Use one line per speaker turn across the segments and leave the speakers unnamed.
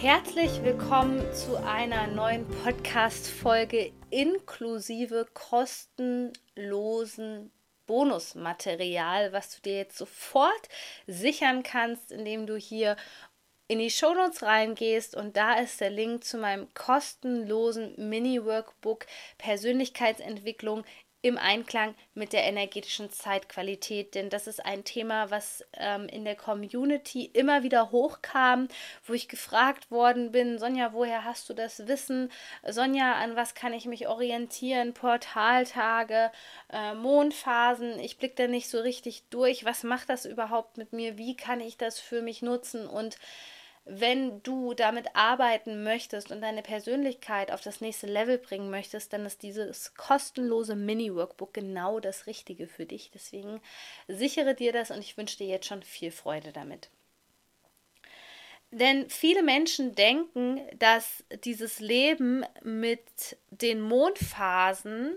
Herzlich willkommen zu einer neuen Podcast-Folge inklusive kostenlosen Bonusmaterial, was du dir jetzt sofort sichern kannst, indem du hier in die Shownotes reingehst. Und da ist der Link zu meinem kostenlosen Mini-Workbook Persönlichkeitsentwicklung im Einklang mit der energetischen Zeitqualität, denn das ist ein Thema, was ähm, in der Community immer wieder hochkam, wo ich gefragt worden bin, Sonja, woher hast du das Wissen? Sonja, an was kann ich mich orientieren? Portaltage, äh, Mondphasen, ich blicke da nicht so richtig durch. Was macht das überhaupt mit mir? Wie kann ich das für mich nutzen? Und wenn du damit arbeiten möchtest und deine Persönlichkeit auf das nächste Level bringen möchtest, dann ist dieses kostenlose Mini-Workbook genau das Richtige für dich. Deswegen sichere dir das und ich wünsche dir jetzt schon viel Freude damit. Denn viele Menschen denken, dass dieses Leben mit den Mondphasen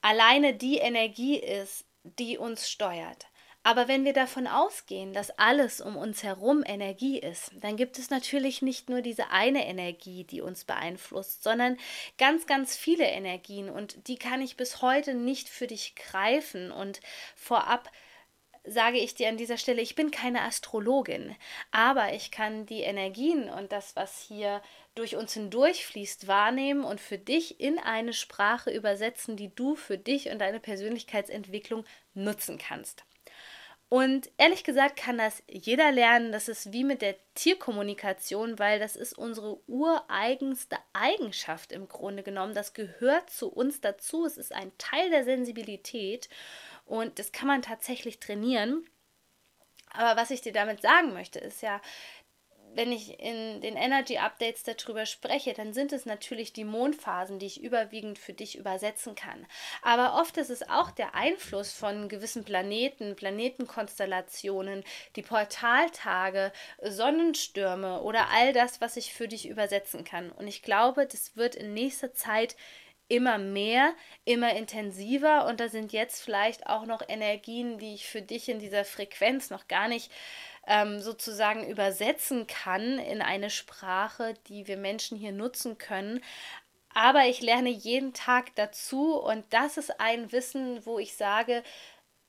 alleine die Energie ist, die uns steuert. Aber wenn wir davon ausgehen, dass alles um uns herum Energie ist, dann gibt es natürlich nicht nur diese eine Energie, die uns beeinflusst, sondern ganz, ganz viele Energien und die kann ich bis heute nicht für dich greifen und vorab sage ich dir an dieser Stelle, ich bin keine Astrologin, aber ich kann die Energien und das, was hier durch uns hindurchfließt, wahrnehmen und für dich in eine Sprache übersetzen, die du für dich und deine Persönlichkeitsentwicklung nutzen kannst. Und ehrlich gesagt kann das jeder lernen. Das ist wie mit der Tierkommunikation, weil das ist unsere ureigenste Eigenschaft im Grunde genommen. Das gehört zu uns dazu. Es ist ein Teil der Sensibilität und das kann man tatsächlich trainieren. Aber was ich dir damit sagen möchte, ist ja, wenn ich in den Energy Updates darüber spreche, dann sind es natürlich die Mondphasen, die ich überwiegend für dich übersetzen kann. Aber oft ist es auch der Einfluss von gewissen Planeten, Planetenkonstellationen, die Portaltage, Sonnenstürme oder all das, was ich für dich übersetzen kann. Und ich glaube, das wird in nächster Zeit immer mehr, immer intensiver und da sind jetzt vielleicht auch noch Energien, die ich für dich in dieser Frequenz noch gar nicht ähm, sozusagen übersetzen kann in eine Sprache, die wir Menschen hier nutzen können. Aber ich lerne jeden Tag dazu und das ist ein Wissen, wo ich sage,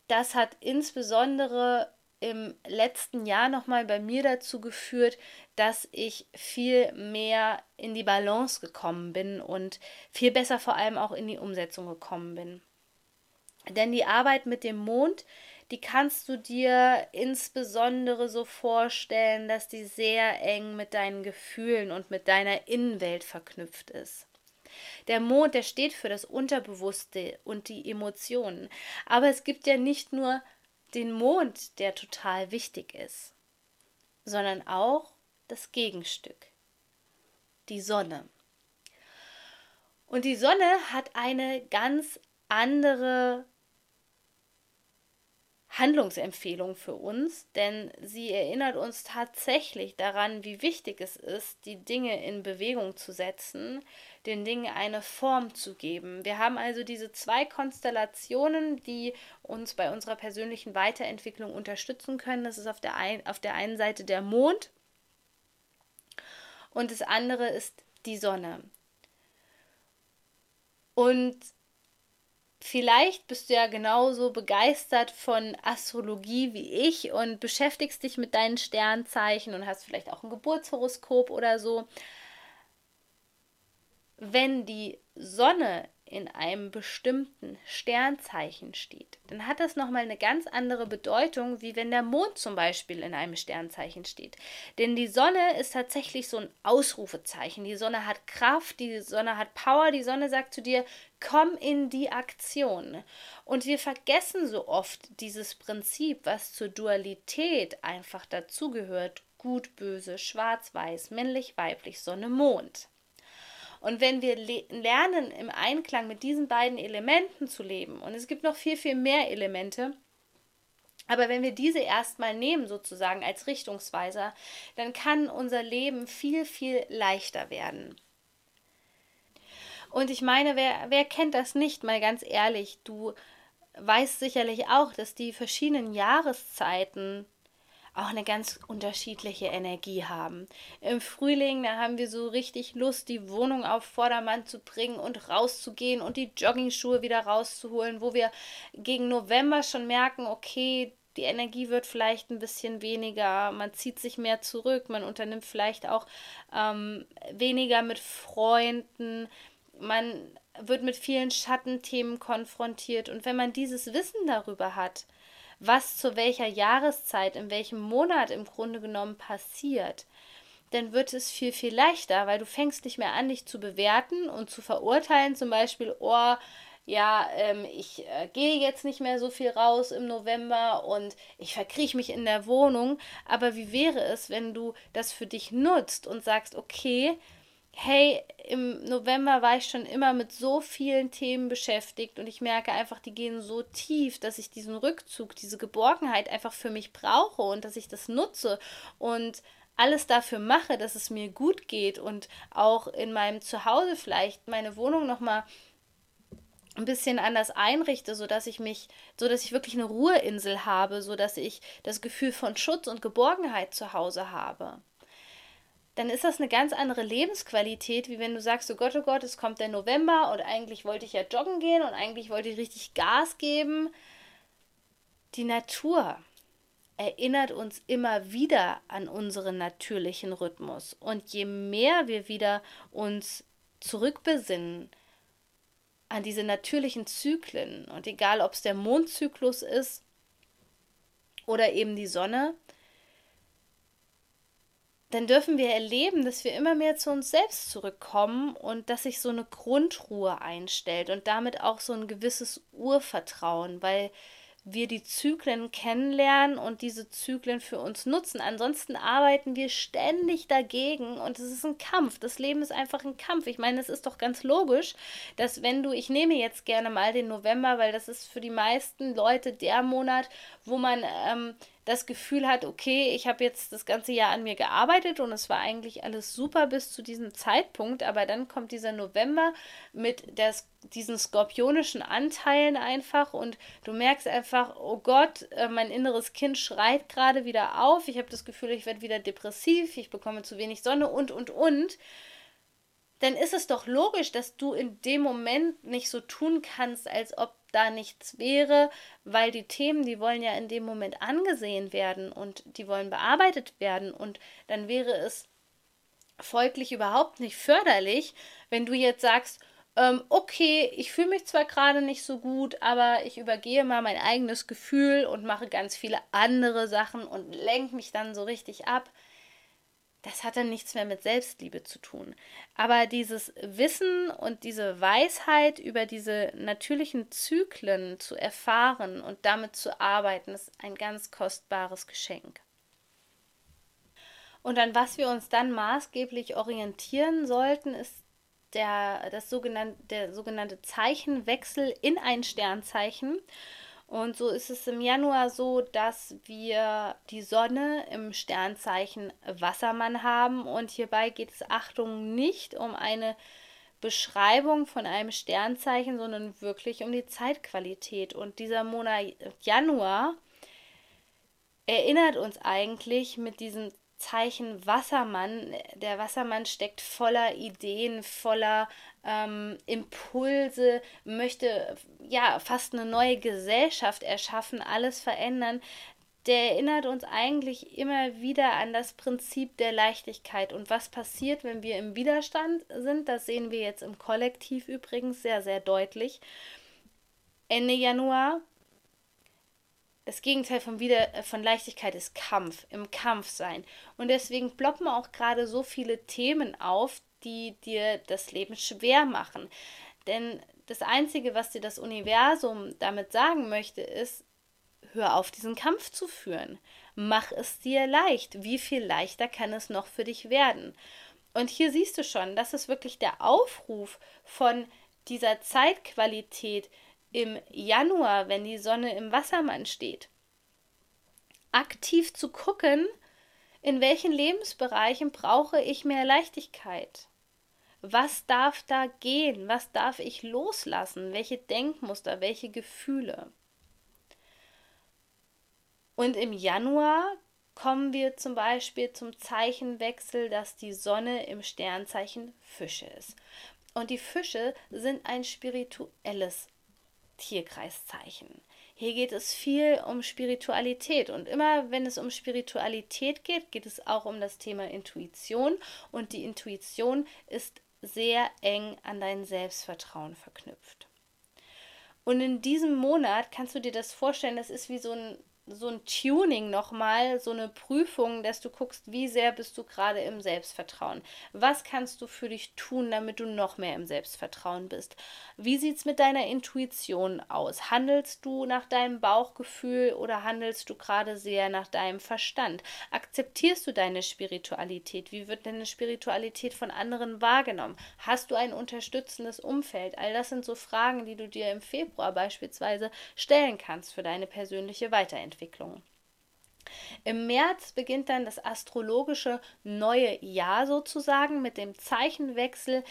das hat insbesondere im letzten Jahr nochmal bei mir dazu geführt, dass ich viel mehr in die Balance gekommen bin und viel besser vor allem auch in die Umsetzung gekommen bin. Denn die Arbeit mit dem Mond, die kannst du dir insbesondere so vorstellen, dass die sehr eng mit deinen Gefühlen und mit deiner Innenwelt verknüpft ist. Der Mond, der steht für das Unterbewusste und die Emotionen. Aber es gibt ja nicht nur den Mond, der total wichtig ist, sondern auch das Gegenstück, die Sonne. Und die Sonne hat eine ganz andere Handlungsempfehlung für uns, denn sie erinnert uns tatsächlich daran, wie wichtig es ist, die Dinge in Bewegung zu setzen, den Dingen eine Form zu geben. Wir haben also diese zwei Konstellationen, die uns bei unserer persönlichen Weiterentwicklung unterstützen können. Das ist auf der, ein, auf der einen Seite der Mond und das andere ist die Sonne. Und Vielleicht bist du ja genauso begeistert von Astrologie wie ich und beschäftigst dich mit deinen Sternzeichen und hast vielleicht auch ein Geburtshoroskop oder so. Wenn die Sonne in einem bestimmten Sternzeichen steht, dann hat das nochmal eine ganz andere Bedeutung, wie wenn der Mond zum Beispiel in einem Sternzeichen steht. Denn die Sonne ist tatsächlich so ein Ausrufezeichen. Die Sonne hat Kraft, die Sonne hat Power, die Sonne sagt zu dir, komm in die Aktion. Und wir vergessen so oft dieses Prinzip, was zur Dualität einfach dazugehört. Gut, böse, schwarz, weiß, männlich, weiblich, Sonne, Mond. Und wenn wir lernen, im Einklang mit diesen beiden Elementen zu leben, und es gibt noch viel, viel mehr Elemente, aber wenn wir diese erstmal nehmen, sozusagen als Richtungsweiser, dann kann unser Leben viel, viel leichter werden. Und ich meine, wer, wer kennt das nicht, mal ganz ehrlich, du weißt sicherlich auch, dass die verschiedenen Jahreszeiten auch eine ganz unterschiedliche Energie haben. Im Frühling, da haben wir so richtig Lust, die Wohnung auf Vordermann zu bringen und rauszugehen und die Joggingschuhe wieder rauszuholen, wo wir gegen November schon merken, okay, die Energie wird vielleicht ein bisschen weniger, man zieht sich mehr zurück, man unternimmt vielleicht auch ähm, weniger mit Freunden, man wird mit vielen Schattenthemen konfrontiert und wenn man dieses Wissen darüber hat, was zu welcher Jahreszeit, in welchem Monat im Grunde genommen passiert, dann wird es viel, viel leichter, weil du fängst nicht mehr an, dich zu bewerten und zu verurteilen, zum Beispiel, oh, ja, ähm, ich äh, gehe jetzt nicht mehr so viel raus im November und ich verkrieche mich in der Wohnung. Aber wie wäre es, wenn du das für dich nutzt und sagst, okay, hey, im November war ich schon immer mit so vielen Themen beschäftigt und ich merke einfach, die gehen so tief, dass ich diesen Rückzug, diese Geborgenheit einfach für mich brauche und dass ich das nutze und alles dafür mache, dass es mir gut geht und auch in meinem Zuhause vielleicht meine Wohnung nochmal ein bisschen anders einrichte, so dass ich mich, so dass ich wirklich eine Ruheinsel habe, so dass ich das Gefühl von Schutz und Geborgenheit zu Hause habe dann ist das eine ganz andere Lebensqualität, wie wenn du sagst, oh Gott, oh Gott, es kommt der November und eigentlich wollte ich ja joggen gehen und eigentlich wollte ich richtig Gas geben. Die Natur erinnert uns immer wieder an unseren natürlichen Rhythmus. Und je mehr wir wieder uns zurückbesinnen an diese natürlichen Zyklen, und egal ob es der Mondzyklus ist oder eben die Sonne, dann dürfen wir erleben, dass wir immer mehr zu uns selbst zurückkommen und dass sich so eine Grundruhe einstellt und damit auch so ein gewisses Urvertrauen, weil wir die Zyklen kennenlernen und diese Zyklen für uns nutzen. Ansonsten arbeiten wir ständig dagegen und es ist ein Kampf. Das Leben ist einfach ein Kampf. Ich meine, es ist doch ganz logisch, dass wenn du, ich nehme jetzt gerne mal den November, weil das ist für die meisten Leute der Monat, wo man ähm, das Gefühl hat, okay, ich habe jetzt das ganze Jahr an mir gearbeitet und es war eigentlich alles super bis zu diesem Zeitpunkt, aber dann kommt dieser November mit des, diesen skorpionischen Anteilen einfach und du merkst einfach, oh Gott, äh, mein inneres Kind schreit gerade wieder auf, ich habe das Gefühl, ich werde wieder depressiv, ich bekomme zu wenig Sonne und, und, und. Dann ist es doch logisch, dass du in dem Moment nicht so tun kannst, als ob da nichts wäre, weil die Themen, die wollen ja in dem Moment angesehen werden und die wollen bearbeitet werden. Und dann wäre es folglich überhaupt nicht förderlich, wenn du jetzt sagst, ähm, okay, ich fühle mich zwar gerade nicht so gut, aber ich übergehe mal mein eigenes Gefühl und mache ganz viele andere Sachen und lenke mich dann so richtig ab das hat dann nichts mehr mit Selbstliebe zu tun. Aber dieses Wissen und diese Weisheit über diese natürlichen Zyklen zu erfahren und damit zu arbeiten, ist ein ganz kostbares Geschenk. Und an was wir uns dann maßgeblich orientieren sollten, ist der, das sogenannte, der sogenannte Zeichenwechsel in ein Sternzeichen. Und so ist es im Januar so, dass wir die Sonne im Sternzeichen Wassermann haben. Und hierbei geht es, Achtung, nicht um eine Beschreibung von einem Sternzeichen, sondern wirklich um die Zeitqualität. Und dieser Monat Januar erinnert uns eigentlich mit diesem Zeichen Wassermann. Der Wassermann steckt voller Ideen, voller ähm, Impulse, möchte ja fast eine neue Gesellschaft erschaffen, alles verändern. Der erinnert uns eigentlich immer wieder an das Prinzip der Leichtigkeit. Und was passiert, wenn wir im Widerstand sind, das sehen wir jetzt im Kollektiv übrigens sehr, sehr deutlich. Ende Januar das Gegenteil von, Wieder äh, von Leichtigkeit ist Kampf, im Kampf sein. Und deswegen ploppen auch gerade so viele Themen auf, die dir das Leben schwer machen. Denn das Einzige, was dir das Universum damit sagen möchte, ist, hör auf, diesen Kampf zu führen. Mach es dir leicht. Wie viel leichter kann es noch für dich werden? Und hier siehst du schon, das ist wirklich der Aufruf von dieser Zeitqualität im Januar, wenn die Sonne im Wassermann steht. Aktiv zu gucken, in welchen Lebensbereichen brauche ich mehr Leichtigkeit? Was darf da gehen? Was darf ich loslassen? Welche Denkmuster, welche Gefühle? Und im Januar kommen wir zum Beispiel zum Zeichenwechsel, dass die Sonne im Sternzeichen Fische ist. Und die Fische sind ein spirituelles Tierkreiszeichen. Hier geht es viel um Spiritualität und immer wenn es um Spiritualität geht, geht es auch um das Thema Intuition und die Intuition ist sehr eng an dein Selbstvertrauen verknüpft. Und in diesem Monat kannst du dir das vorstellen, das ist wie so ein so ein Tuning nochmal, so eine Prüfung, dass du guckst, wie sehr bist du gerade im Selbstvertrauen. Was kannst du für dich tun, damit du noch mehr im Selbstvertrauen bist? Wie sieht es mit deiner Intuition aus? Handelst du nach deinem Bauchgefühl oder handelst du gerade sehr nach deinem Verstand? Akzeptierst du deine Spiritualität? Wie wird deine Spiritualität von anderen wahrgenommen? Hast du ein unterstützendes Umfeld? All das sind so Fragen, die du dir im Februar beispielsweise stellen kannst für deine persönliche Weiterentwicklung. Entwicklung. Im März beginnt dann das astrologische neue Jahr sozusagen mit dem Zeichenwechsel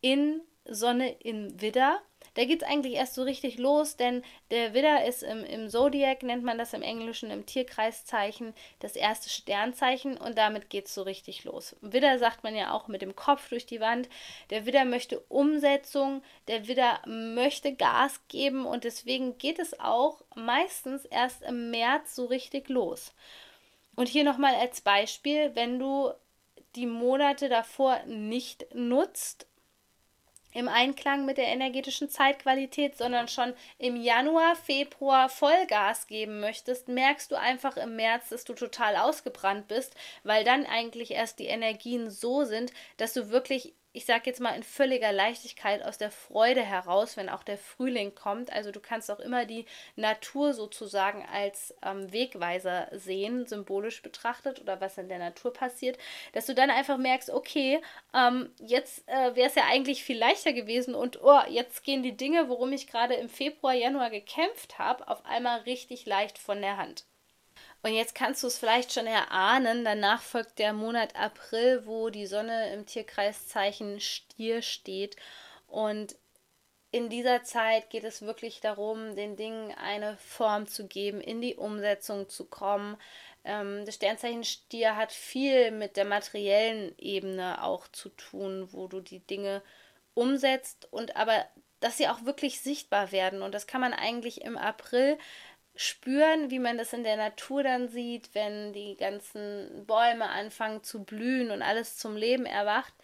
in Sonne in Widder da geht es eigentlich erst so richtig los, denn der Widder ist im, im Zodiac, nennt man das im Englischen, im Tierkreiszeichen, das erste Sternzeichen und damit geht es so richtig los. Widder sagt man ja auch mit dem Kopf durch die Wand. Der Widder möchte Umsetzung, der Widder möchte Gas geben und deswegen geht es auch meistens erst im März so richtig los. Und hier nochmal als Beispiel, wenn du die Monate davor nicht nutzt, im Einklang mit der energetischen Zeitqualität, sondern schon im Januar, Februar Vollgas geben möchtest, merkst du einfach im März, dass du total ausgebrannt bist, weil dann eigentlich erst die Energien so sind, dass du wirklich ich sage jetzt mal in völliger Leichtigkeit aus der Freude heraus, wenn auch der Frühling kommt. Also du kannst auch immer die Natur sozusagen als ähm, Wegweiser sehen, symbolisch betrachtet oder was in der Natur passiert, dass du dann einfach merkst, okay, ähm, jetzt äh, wäre es ja eigentlich viel leichter gewesen und oh, jetzt gehen die Dinge, worum ich gerade im Februar, Januar gekämpft habe, auf einmal richtig leicht von der Hand. Und jetzt kannst du es vielleicht schon erahnen, danach folgt der Monat April, wo die Sonne im Tierkreiszeichen Stier steht. Und in dieser Zeit geht es wirklich darum, den Dingen eine Form zu geben, in die Umsetzung zu kommen. Ähm, das Sternzeichen Stier hat viel mit der materiellen Ebene auch zu tun, wo du die Dinge umsetzt und aber dass sie auch wirklich sichtbar werden. Und das kann man eigentlich im April spüren, wie man das in der Natur dann sieht, wenn die ganzen Bäume anfangen zu blühen und alles zum Leben erwacht.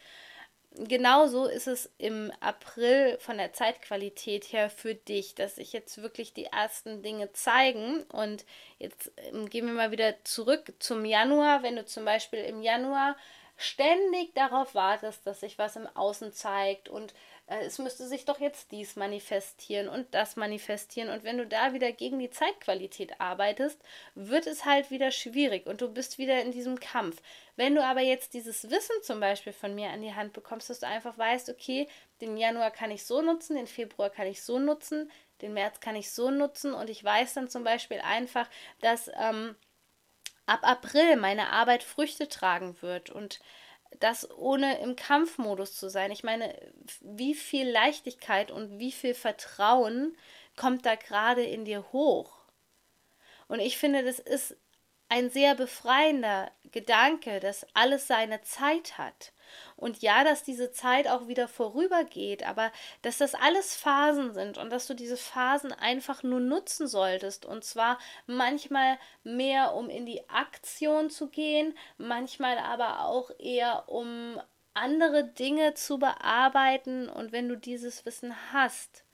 Genauso ist es im April von der Zeitqualität her für dich, dass sich jetzt wirklich die ersten Dinge zeigen. Und jetzt ähm, gehen wir mal wieder zurück zum Januar. Wenn du zum Beispiel im Januar ständig darauf wartest, dass sich was im Außen zeigt und äh, es müsste sich doch jetzt dies manifestieren und das manifestieren. Und wenn du da wieder gegen die Zeitqualität arbeitest, wird es halt wieder schwierig und du bist wieder in diesem Kampf. Wenn du aber jetzt dieses Wissen zum Beispiel von mir an die Hand bekommst, dass du einfach weißt, okay, den Januar kann ich so nutzen, den Februar kann ich so nutzen, den März kann ich so nutzen und ich weiß dann zum Beispiel einfach, dass ähm, ab April meine Arbeit Früchte tragen wird und das ohne im Kampfmodus zu sein. Ich meine, wie viel Leichtigkeit und wie viel Vertrauen kommt da gerade in dir hoch? Und ich finde, das ist ein sehr befreiender Gedanke, dass alles seine Zeit hat. Und ja, dass diese Zeit auch wieder vorübergeht, aber dass das alles Phasen sind und dass du diese Phasen einfach nur nutzen solltest. Und zwar manchmal mehr, um in die Aktion zu gehen, manchmal aber auch eher, um andere Dinge zu bearbeiten. Und wenn du dieses Wissen hast,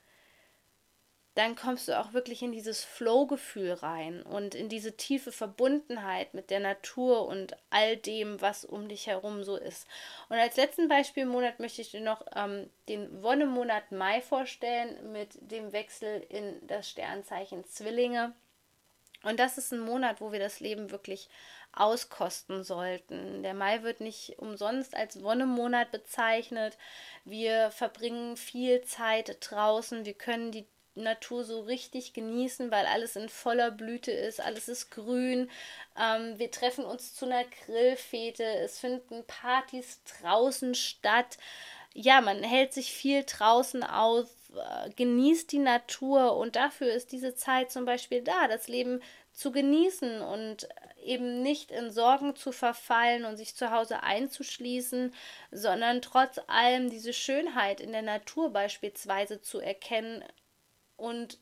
dann kommst du auch wirklich in dieses Flow-Gefühl rein und in diese tiefe Verbundenheit mit der Natur und all dem, was um dich herum so ist. Und als letzten Beispielmonat möchte ich dir noch ähm, den Wonnemonat Mai vorstellen mit dem Wechsel in das Sternzeichen Zwillinge. Und das ist ein Monat, wo wir das Leben wirklich auskosten sollten. Der Mai wird nicht umsonst als Wonnemonat bezeichnet. Wir verbringen viel Zeit draußen. Wir können die Natur so richtig genießen, weil alles in voller Blüte ist, alles ist grün. Ähm, wir treffen uns zu einer Grillfete, es finden Partys draußen statt. Ja, man hält sich viel draußen auf, äh, genießt die Natur und dafür ist diese Zeit zum Beispiel da, das Leben zu genießen und eben nicht in Sorgen zu verfallen und sich zu Hause einzuschließen, sondern trotz allem diese Schönheit in der Natur beispielsweise zu erkennen und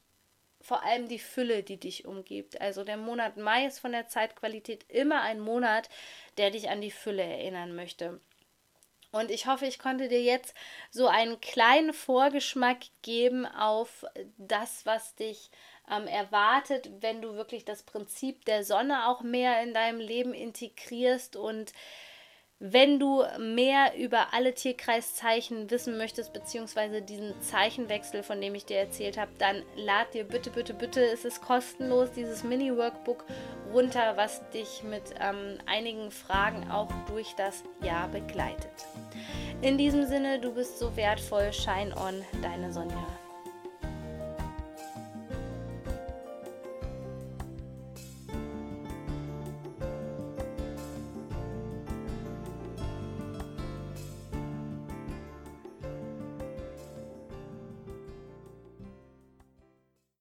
vor allem die Fülle, die dich umgibt. Also der Monat Mai ist von der Zeitqualität immer ein Monat, der dich an die Fülle erinnern möchte. Und ich hoffe, ich konnte dir jetzt so einen kleinen Vorgeschmack geben auf das, was dich ähm, erwartet, wenn du wirklich das Prinzip der Sonne auch mehr in deinem Leben integrierst und wenn du mehr über alle Tierkreiszeichen wissen möchtest, beziehungsweise diesen Zeichenwechsel, von dem ich dir erzählt habe, dann lad dir bitte, bitte, bitte, es ist kostenlos, dieses Mini-Workbook runter, was dich mit ähm, einigen Fragen auch durch das Jahr begleitet. In diesem Sinne, du bist so wertvoll, shine on, deine Sonja.